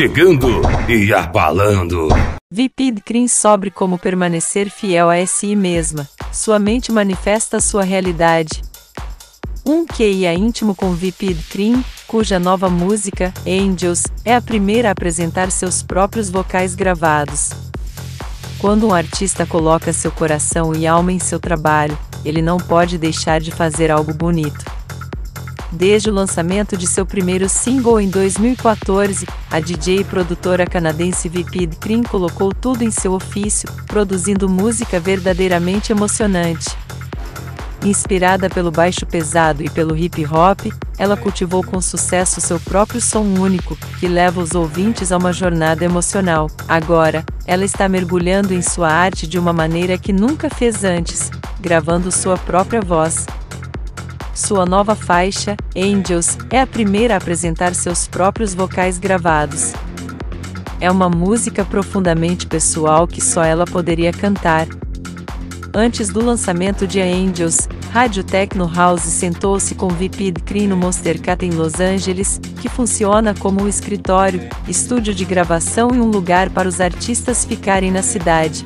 chegando e abalando. Vipid Crin sobre como permanecer fiel a si mesma. Sua mente manifesta sua realidade. Um QIA íntimo com Vipid Crin, cuja nova música, Angels, é a primeira a apresentar seus próprios vocais gravados. Quando um artista coloca seu coração e alma em seu trabalho, ele não pode deixar de fazer algo bonito. Desde o lançamento de seu primeiro single em 2014, a DJ e produtora canadense Vipid Cream colocou tudo em seu ofício, produzindo música verdadeiramente emocionante. Inspirada pelo baixo pesado e pelo hip hop, ela cultivou com sucesso seu próprio som único, que leva os ouvintes a uma jornada emocional. Agora, ela está mergulhando em sua arte de uma maneira que nunca fez antes, gravando sua própria voz, sua nova faixa, Angels, é a primeira a apresentar seus próprios vocais gravados. É uma música profundamente pessoal que só ela poderia cantar. Antes do lançamento de Angels, Rádio Techno House sentou-se com Vipid Cree no Monster Cat em Los Angeles, que funciona como um escritório, estúdio de gravação e um lugar para os artistas ficarem na cidade.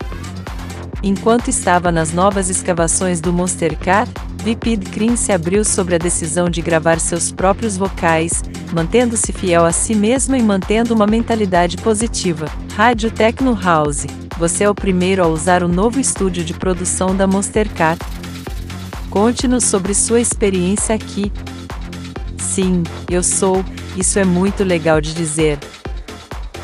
Enquanto estava nas novas escavações do Monster Cat, Vipid Cream se abriu sobre a decisão de gravar seus próprios vocais, mantendo-se fiel a si mesma e mantendo uma mentalidade positiva. Rádio Techno House. Você é o primeiro a usar o novo estúdio de produção da Monster Cat. Conte-nos sobre sua experiência aqui. Sim, eu sou, isso é muito legal de dizer.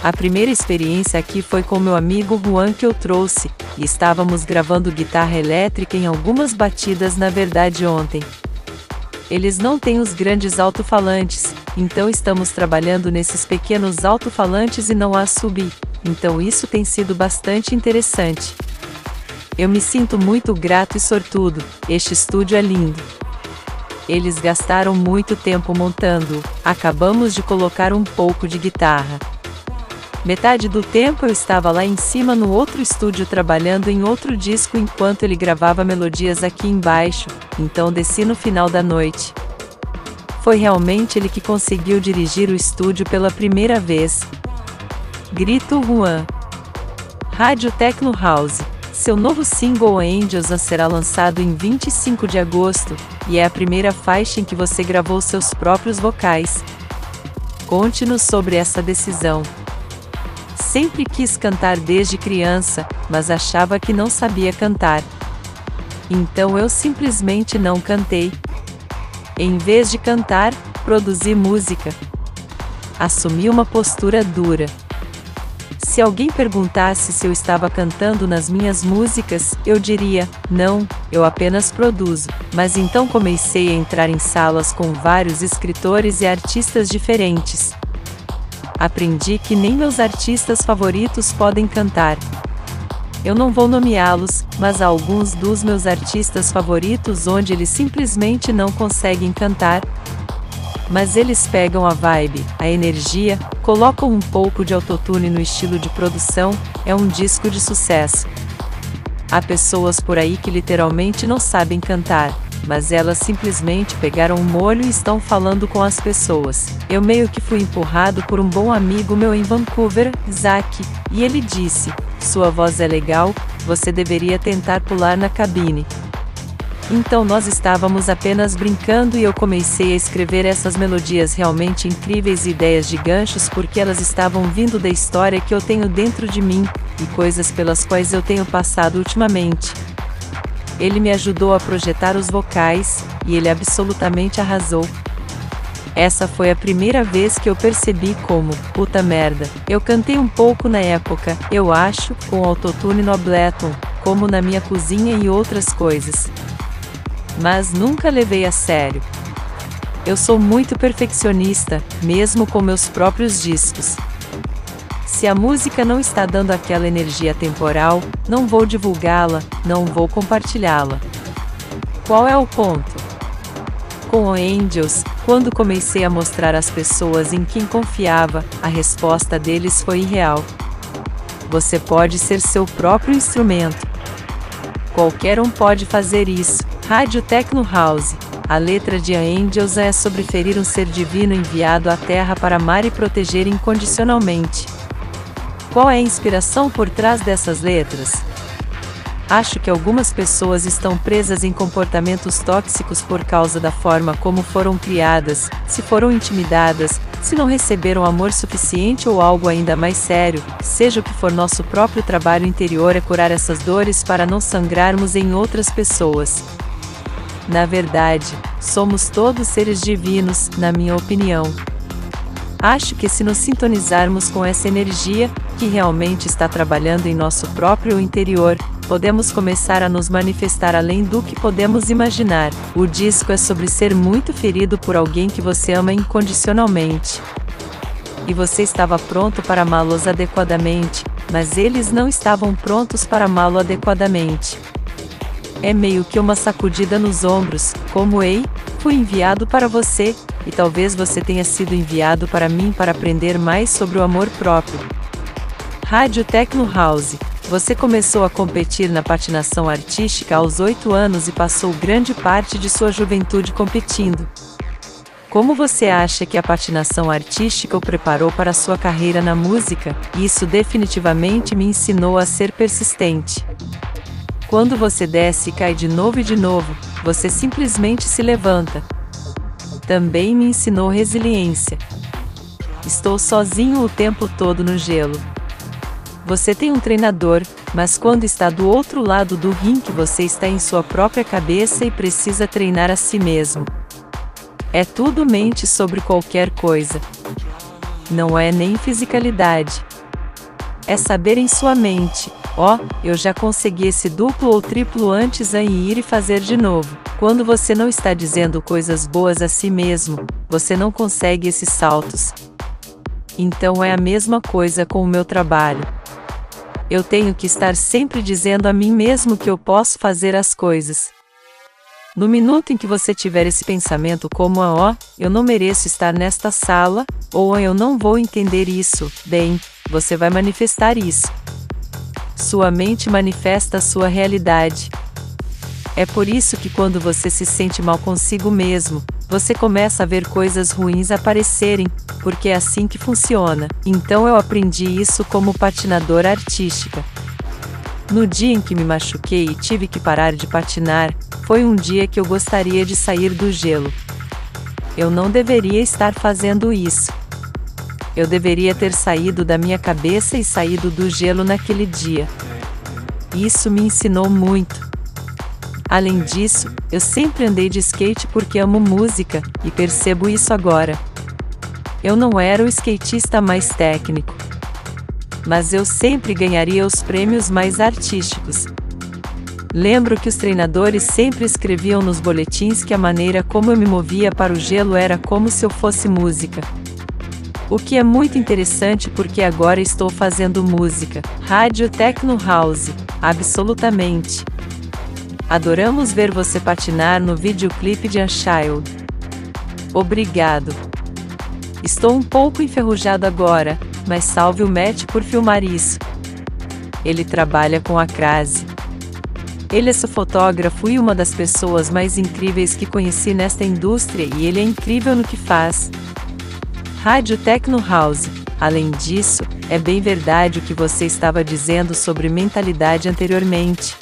A primeira experiência aqui foi com meu amigo Juan que eu trouxe, e estávamos gravando guitarra elétrica em algumas batidas na verdade ontem. Eles não têm os grandes alto-falantes, então estamos trabalhando nesses pequenos alto-falantes e não há subir, então isso tem sido bastante interessante. Eu me sinto muito grato e sortudo, este estúdio é lindo. Eles gastaram muito tempo montando, acabamos de colocar um pouco de guitarra. Metade do tempo eu estava lá em cima no outro estúdio trabalhando em outro disco enquanto ele gravava melodias aqui embaixo, então desci no final da noite. Foi realmente ele que conseguiu dirigir o estúdio pela primeira vez. Grito Juan. Rádio Techno House. Seu novo single Angels será lançado em 25 de agosto, e é a primeira faixa em que você gravou seus próprios vocais. Conte-nos sobre essa decisão. Sempre quis cantar desde criança, mas achava que não sabia cantar. Então eu simplesmente não cantei. Em vez de cantar, produzi música. Assumi uma postura dura. Se alguém perguntasse se eu estava cantando nas minhas músicas, eu diria: não, eu apenas produzo. Mas então comecei a entrar em salas com vários escritores e artistas diferentes aprendi que nem meus artistas favoritos podem cantar. Eu não vou nomeá-los, mas há alguns dos meus artistas favoritos onde eles simplesmente não conseguem cantar. Mas eles pegam a vibe, a energia, colocam um pouco de autotune no estilo de produção, é um disco de sucesso. Há pessoas por aí que literalmente não sabem cantar, mas elas simplesmente pegaram o molho e estão falando com as pessoas. Eu meio que fui empurrado por um bom amigo meu em Vancouver, Zack, e ele disse: Sua voz é legal, você deveria tentar pular na cabine. Então nós estávamos apenas brincando e eu comecei a escrever essas melodias realmente incríveis e ideias de ganchos porque elas estavam vindo da história que eu tenho dentro de mim e coisas pelas quais eu tenho passado ultimamente. Ele me ajudou a projetar os vocais, e ele absolutamente arrasou. Essa foi a primeira vez que eu percebi como, puta merda, eu cantei um pouco na época, eu acho, com autotune no Ableton, como na minha cozinha e outras coisas. Mas nunca levei a sério. Eu sou muito perfeccionista, mesmo com meus próprios discos. Se a música não está dando aquela energia temporal, não vou divulgá-la, não vou compartilhá-la. Qual é o ponto? Com o Angels, quando comecei a mostrar às pessoas em quem confiava, a resposta deles foi irreal. Você pode ser seu próprio instrumento. Qualquer um pode fazer isso. Rádio Techno House. A letra de Angels é sobre ferir um ser divino enviado à Terra para amar e proteger incondicionalmente. Qual é a inspiração por trás dessas letras? Acho que algumas pessoas estão presas em comportamentos tóxicos por causa da forma como foram criadas, se foram intimidadas, se não receberam amor suficiente ou algo ainda mais sério, seja o que for nosso próprio trabalho interior é curar essas dores para não sangrarmos em outras pessoas. Na verdade, somos todos seres divinos, na minha opinião. Acho que se nos sintonizarmos com essa energia, que realmente está trabalhando em nosso próprio interior, podemos começar a nos manifestar além do que podemos imaginar. O disco é sobre ser muito ferido por alguém que você ama incondicionalmente. E você estava pronto para amá-los adequadamente, mas eles não estavam prontos para amá-lo adequadamente. É meio que uma sacudida nos ombros, como ei, fui enviado para você, e talvez você tenha sido enviado para mim para aprender mais sobre o amor próprio. Rádio Techno House. Você começou a competir na patinação artística aos 8 anos e passou grande parte de sua juventude competindo. Como você acha que a patinação artística o preparou para sua carreira na música? Isso definitivamente me ensinou a ser persistente. Quando você desce e cai de novo e de novo, você simplesmente se levanta. Também me ensinou resiliência. Estou sozinho o tempo todo no gelo. Você tem um treinador, mas quando está do outro lado do ringue você está em sua própria cabeça e precisa treinar a si mesmo. É tudo mente sobre qualquer coisa. Não é nem fisicalidade. É saber em sua mente, Ó, oh, eu já consegui esse duplo ou triplo antes em ir e fazer de novo. Quando você não está dizendo coisas boas a si mesmo, você não consegue esses saltos. Então é a mesma coisa com o meu trabalho. Eu tenho que estar sempre dizendo a mim mesmo que eu posso fazer as coisas. No minuto em que você tiver esse pensamento como a ó, eu não mereço estar nesta sala, ou eu não vou entender isso, bem, você vai manifestar isso. Sua mente manifesta a sua realidade. É por isso que quando você se sente mal consigo mesmo, você começa a ver coisas ruins aparecerem, porque é assim que funciona. Então eu aprendi isso como patinadora artística. No dia em que me machuquei e tive que parar de patinar, foi um dia que eu gostaria de sair do gelo. Eu não deveria estar fazendo isso. Eu deveria ter saído da minha cabeça e saído do gelo naquele dia. Isso me ensinou muito. Além disso, eu sempre andei de skate porque amo música, e percebo isso agora. Eu não era o skatista mais técnico. Mas eu sempre ganharia os prêmios mais artísticos. Lembro que os treinadores sempre escreviam nos boletins que a maneira como eu me movia para o gelo era como se eu fosse música. O que é muito interessante porque agora estou fazendo música, rádio techno house, absolutamente. Adoramos ver você patinar no videoclipe de Unchild. Obrigado. Estou um pouco enferrujado agora, mas salve o Matt por filmar isso. Ele trabalha com a crase. Ele é seu fotógrafo e uma das pessoas mais incríveis que conheci nesta indústria e ele é incrível no que faz. Rádio Techno House. Além disso, é bem verdade o que você estava dizendo sobre mentalidade anteriormente.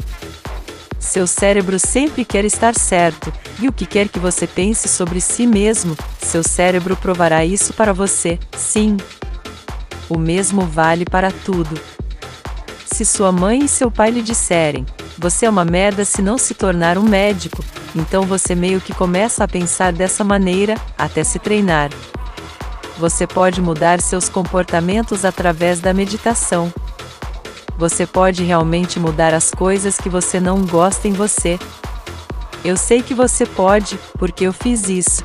Seu cérebro sempre quer estar certo, e o que quer que você pense sobre si mesmo, seu cérebro provará isso para você, sim. O mesmo vale para tudo. Se sua mãe e seu pai lhe disserem, você é uma merda se não se tornar um médico, então você meio que começa a pensar dessa maneira, até se treinar você pode mudar seus comportamentos através da meditação. Você pode realmente mudar as coisas que você não gosta em você. Eu sei que você pode, porque eu fiz isso.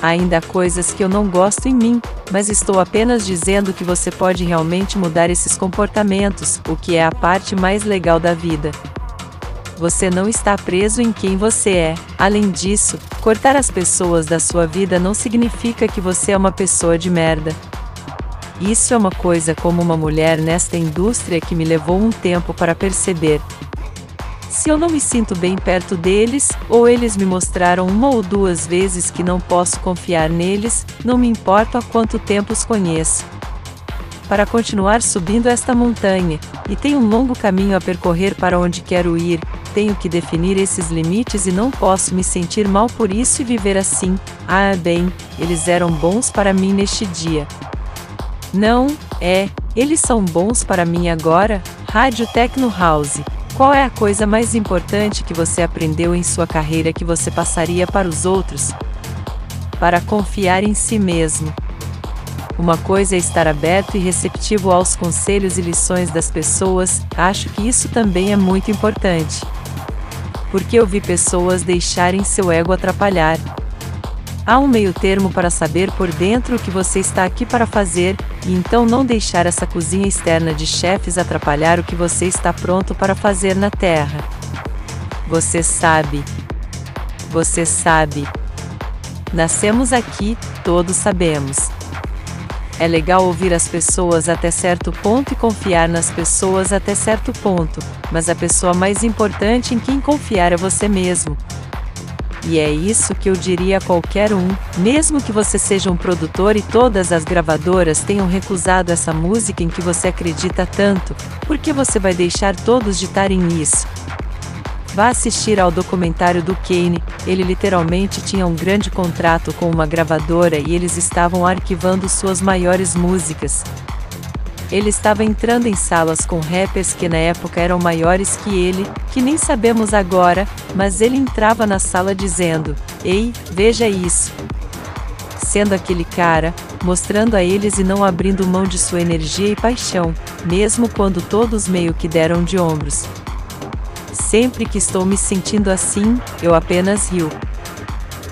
Ainda há coisas que eu não gosto em mim, mas estou apenas dizendo que você pode realmente mudar esses comportamentos, o que é a parte mais legal da vida você não está preso em quem você é. Além disso, cortar as pessoas da sua vida não significa que você é uma pessoa de merda. Isso é uma coisa como uma mulher nesta indústria que me levou um tempo para perceber. Se eu não me sinto bem perto deles, ou eles me mostraram uma ou duas vezes que não posso confiar neles, não me importa há quanto tempo os conheço. Para continuar subindo esta montanha, e tenho um longo caminho a percorrer para onde quero ir, tenho que definir esses limites e não posso me sentir mal por isso e viver assim. Ah, bem, eles eram bons para mim neste dia. Não, é, eles são bons para mim agora. Rádio Tecno House. Qual é a coisa mais importante que você aprendeu em sua carreira que você passaria para os outros? Para confiar em si mesmo. Uma coisa é estar aberto e receptivo aos conselhos e lições das pessoas, acho que isso também é muito importante. Porque eu vi pessoas deixarem seu ego atrapalhar. Há um meio termo para saber por dentro o que você está aqui para fazer, e então não deixar essa cozinha externa de chefes atrapalhar o que você está pronto para fazer na Terra. Você sabe. Você sabe. Nascemos aqui, todos sabemos. É legal ouvir as pessoas até certo ponto e confiar nas pessoas até certo ponto, mas a pessoa mais importante em quem confiar é você mesmo. E é isso que eu diria a qualquer um, mesmo que você seja um produtor e todas as gravadoras tenham recusado essa música em que você acredita tanto, porque você vai deixar todos ditarem nisso. Vá assistir ao documentário do Kane, ele literalmente tinha um grande contrato com uma gravadora e eles estavam arquivando suas maiores músicas. Ele estava entrando em salas com rappers que na época eram maiores que ele, que nem sabemos agora, mas ele entrava na sala dizendo: Ei, veja isso. Sendo aquele cara, mostrando a eles e não abrindo mão de sua energia e paixão, mesmo quando todos meio que deram de ombros. Sempre que estou me sentindo assim, eu apenas rio.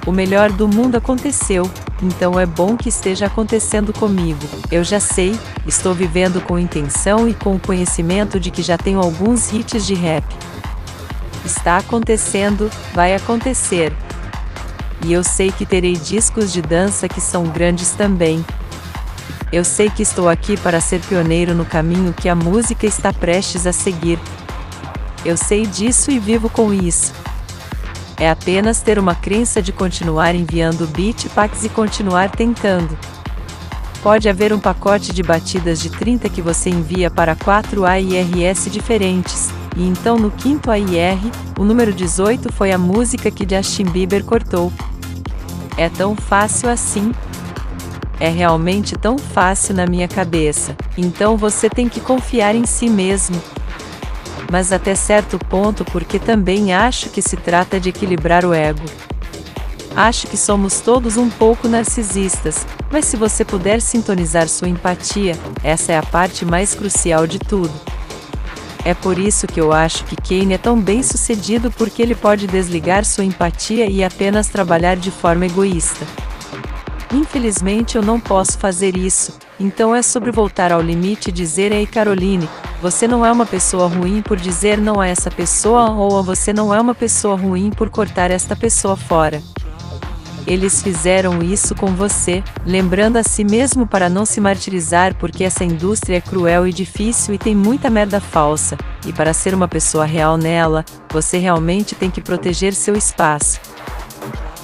O melhor do mundo aconteceu, então é bom que esteja acontecendo comigo. Eu já sei, estou vivendo com intenção e com o conhecimento de que já tenho alguns hits de rap. Está acontecendo, vai acontecer. E eu sei que terei discos de dança que são grandes também. Eu sei que estou aqui para ser pioneiro no caminho que a música está prestes a seguir. Eu sei disso e vivo com isso é apenas ter uma crença de continuar enviando beat packs e continuar tentando. Pode haver um pacote de batidas de 30 que você envia para 4 AIRS diferentes, e então no quinto AIR, o número 18 foi a música que Justin Bieber cortou. É tão fácil assim? É realmente tão fácil na minha cabeça, então você tem que confiar em si mesmo, mas até certo ponto porque também acho que se trata de equilibrar o ego. Acho que somos todos um pouco narcisistas, mas se você puder sintonizar sua empatia, essa é a parte mais crucial de tudo. É por isso que eu acho que Kane é tão bem sucedido porque ele pode desligar sua empatia e apenas trabalhar de forma egoísta. Infelizmente eu não posso fazer isso, então é sobre voltar ao limite e dizer Ei Caroline, você não é uma pessoa ruim por dizer não a essa pessoa ou você não é uma pessoa ruim por cortar esta pessoa fora. Eles fizeram isso com você, lembrando a si mesmo para não se martirizar porque essa indústria é cruel e difícil e tem muita merda falsa, e para ser uma pessoa real nela, você realmente tem que proteger seu espaço.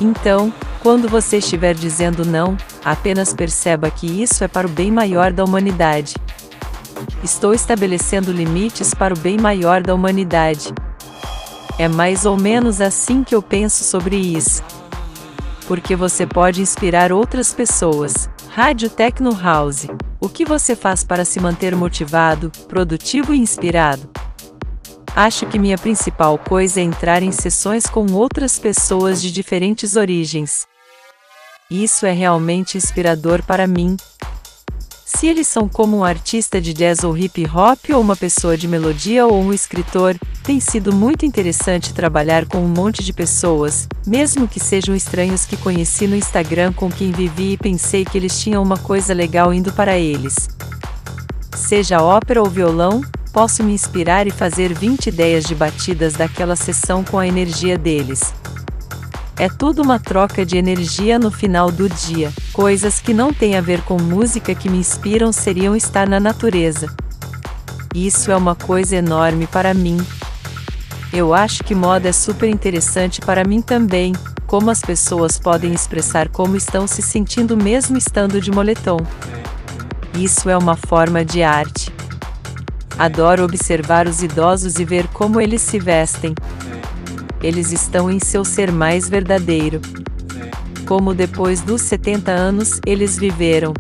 Então, quando você estiver dizendo não, apenas perceba que isso é para o bem maior da humanidade. Estou estabelecendo limites para o bem maior da humanidade. É mais ou menos assim que eu penso sobre isso. Porque você pode inspirar outras pessoas. Rádio Tecno House. O que você faz para se manter motivado, produtivo e inspirado? Acho que minha principal coisa é entrar em sessões com outras pessoas de diferentes origens. Isso é realmente inspirador para mim. Se eles são como um artista de jazz ou hip hop ou uma pessoa de melodia ou um escritor, tem sido muito interessante trabalhar com um monte de pessoas, mesmo que sejam estranhos que conheci no Instagram com quem vivi e pensei que eles tinham uma coisa legal indo para eles. Seja ópera ou violão, posso me inspirar e fazer 20 ideias de batidas daquela sessão com a energia deles. É tudo uma troca de energia no final do dia. Coisas que não têm a ver com música que me inspiram seriam estar na natureza. Isso é uma coisa enorme para mim. Eu acho que moda é super interessante para mim também, como as pessoas podem expressar como estão se sentindo mesmo estando de moletom. Isso é uma forma de arte. Adoro observar os idosos e ver como eles se vestem. Eles estão em seu ser mais verdadeiro. Como depois dos 70 anos eles viveram.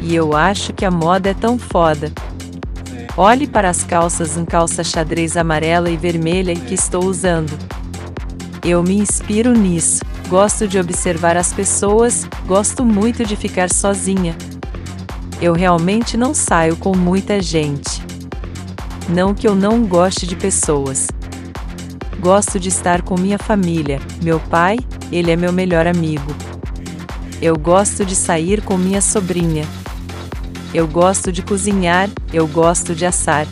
E eu acho que a moda é tão foda. Olhe para as calças em calça xadrez amarela e vermelha que estou usando. Eu me inspiro nisso. Gosto de observar as pessoas, gosto muito de ficar sozinha. Eu realmente não saio com muita gente. Não que eu não goste de pessoas. Gosto de estar com minha família, meu pai, ele é meu melhor amigo. Eu gosto de sair com minha sobrinha. Eu gosto de cozinhar, eu gosto de assar.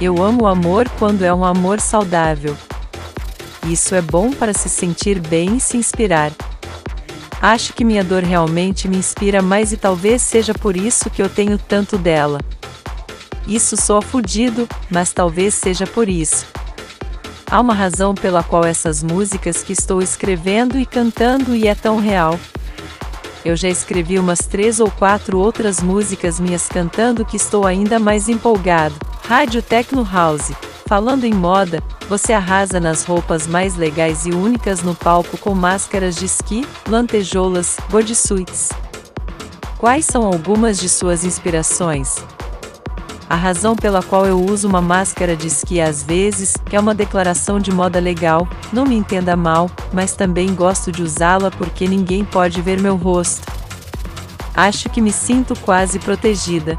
Eu amo o amor quando é um amor saudável. Isso é bom para se sentir bem e se inspirar. Acho que minha dor realmente me inspira mais e talvez seja por isso que eu tenho tanto dela. Isso soa fudido, mas talvez seja por isso. Há uma razão pela qual essas músicas que estou escrevendo e cantando e é tão real. Eu já escrevi umas três ou quatro outras músicas minhas cantando que estou ainda mais empolgado. Rádio Techno House. Falando em moda, você arrasa nas roupas mais legais e únicas no palco com máscaras de esqui, lantejoulas, bodysuits. Quais são algumas de suas inspirações? A razão pela qual eu uso uma máscara de esqui às vezes é uma declaração de moda legal, não me entenda mal, mas também gosto de usá-la porque ninguém pode ver meu rosto. Acho que me sinto quase protegida.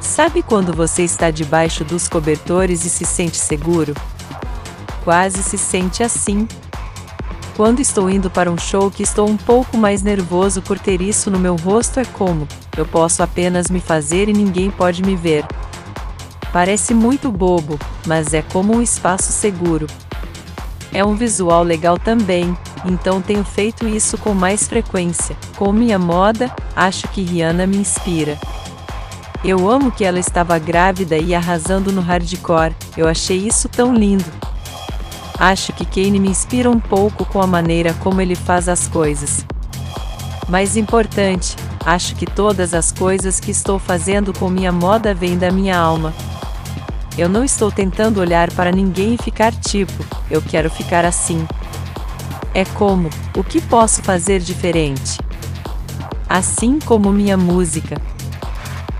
Sabe quando você está debaixo dos cobertores e se sente seguro? quase se sente assim. Quando estou indo para um show que estou um pouco mais nervoso por ter isso no meu rosto é como, eu posso apenas me fazer e ninguém pode me ver. Parece muito bobo, mas é como um espaço seguro. É um visual legal também, então tenho feito isso com mais frequência. Com minha moda, acho que Rihanna me inspira. Eu amo que ela estava grávida e arrasando no hardcore, eu achei isso tão lindo. Acho que Kane me inspira um pouco com a maneira como ele faz as coisas. Mais importante, acho que todas as coisas que estou fazendo com minha moda vêm da minha alma. Eu não estou tentando olhar para ninguém e ficar tipo, eu quero ficar assim. É como, o que posso fazer diferente? Assim como minha música.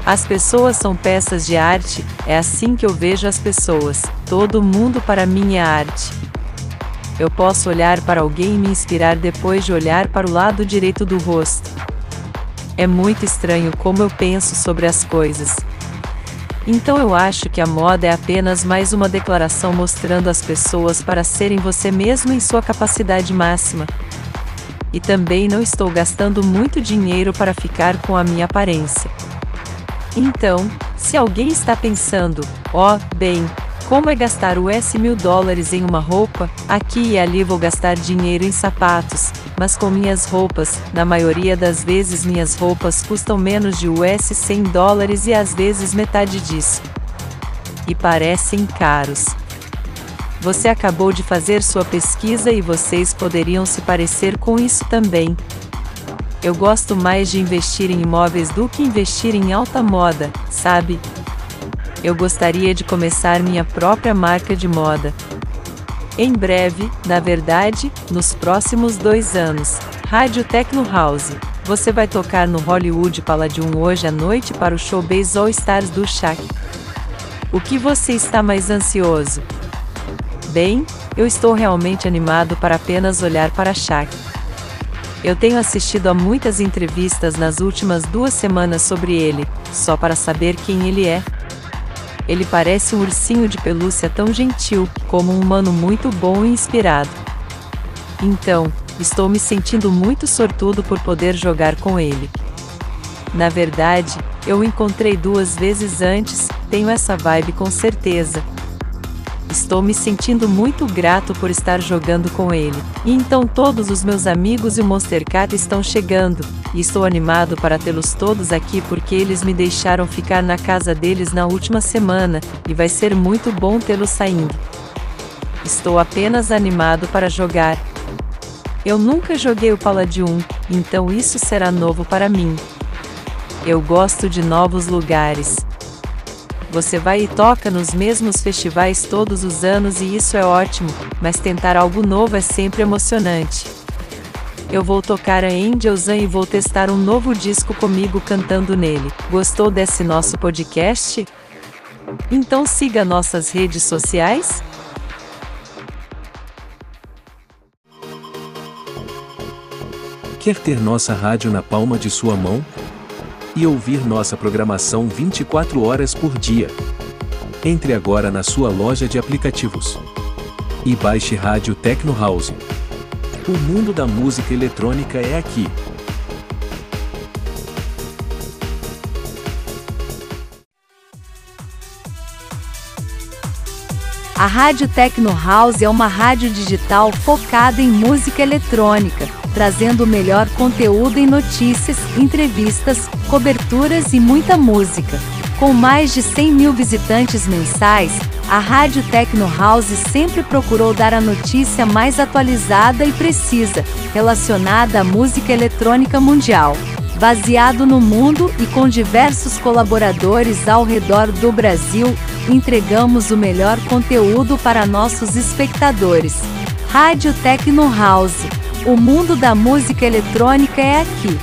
As pessoas são peças de arte, é assim que eu vejo as pessoas. Todo mundo para mim é arte. Eu posso olhar para alguém e me inspirar depois de olhar para o lado direito do rosto. É muito estranho como eu penso sobre as coisas. Então eu acho que a moda é apenas mais uma declaração mostrando as pessoas para serem você mesmo em sua capacidade máxima. E também não estou gastando muito dinheiro para ficar com a minha aparência. Então, se alguém está pensando, ó, oh, bem, como é gastar US mil dólares em uma roupa? Aqui e ali vou gastar dinheiro em sapatos, mas com minhas roupas, na maioria das vezes minhas roupas custam menos de US 100 dólares e às vezes metade disso. E parecem caros. Você acabou de fazer sua pesquisa e vocês poderiam se parecer com isso também. Eu gosto mais de investir em imóveis do que investir em alta moda, sabe? Eu gostaria de começar minha própria marca de moda. Em breve, na verdade, nos próximos dois anos. Rádio Techno House. Você vai tocar no Hollywood Palladium hoje à noite para o showbiz All Stars do Shaq. O que você está mais ansioso? Bem, eu estou realmente animado para apenas olhar para Shaq. Eu tenho assistido a muitas entrevistas nas últimas duas semanas sobre ele, só para saber quem ele é. Ele parece um ursinho de pelúcia tão gentil, como um humano muito bom e inspirado. Então, estou me sentindo muito sortudo por poder jogar com ele. Na verdade, eu o encontrei duas vezes antes, tenho essa vibe com certeza, Estou me sentindo muito grato por estar jogando com ele. E então todos os meus amigos e o Monstercat estão chegando, e estou animado para tê-los todos aqui porque eles me deixaram ficar na casa deles na última semana, e vai ser muito bom tê-los saindo. estou apenas animado para jogar. Eu nunca joguei o Palladium, então isso será novo para mim. Eu gosto de novos lugares. Você vai e toca nos mesmos festivais todos os anos e isso é ótimo, mas tentar algo novo é sempre emocionante. Eu vou tocar a Angels e vou testar um novo disco comigo cantando nele. Gostou desse nosso podcast? Então siga nossas redes sociais? Quer ter nossa rádio na palma de sua mão? E ouvir nossa programação 24 horas por dia? Entre agora na sua loja de aplicativos e baixe Rádio Tecno House. O mundo da música eletrônica é aqui. A Rádio Tecno House é uma rádio digital focada em música eletrônica, trazendo o melhor conteúdo em notícias, entrevistas, coberturas e muita música. Com mais de 100 mil visitantes mensais, a Rádio Tecno House sempre procurou dar a notícia mais atualizada e precisa, relacionada à música eletrônica mundial. Baseado no mundo e com diversos colaboradores ao redor do Brasil, entregamos o melhor conteúdo para nossos espectadores. Rádio Tecno House. O mundo da música eletrônica é aqui.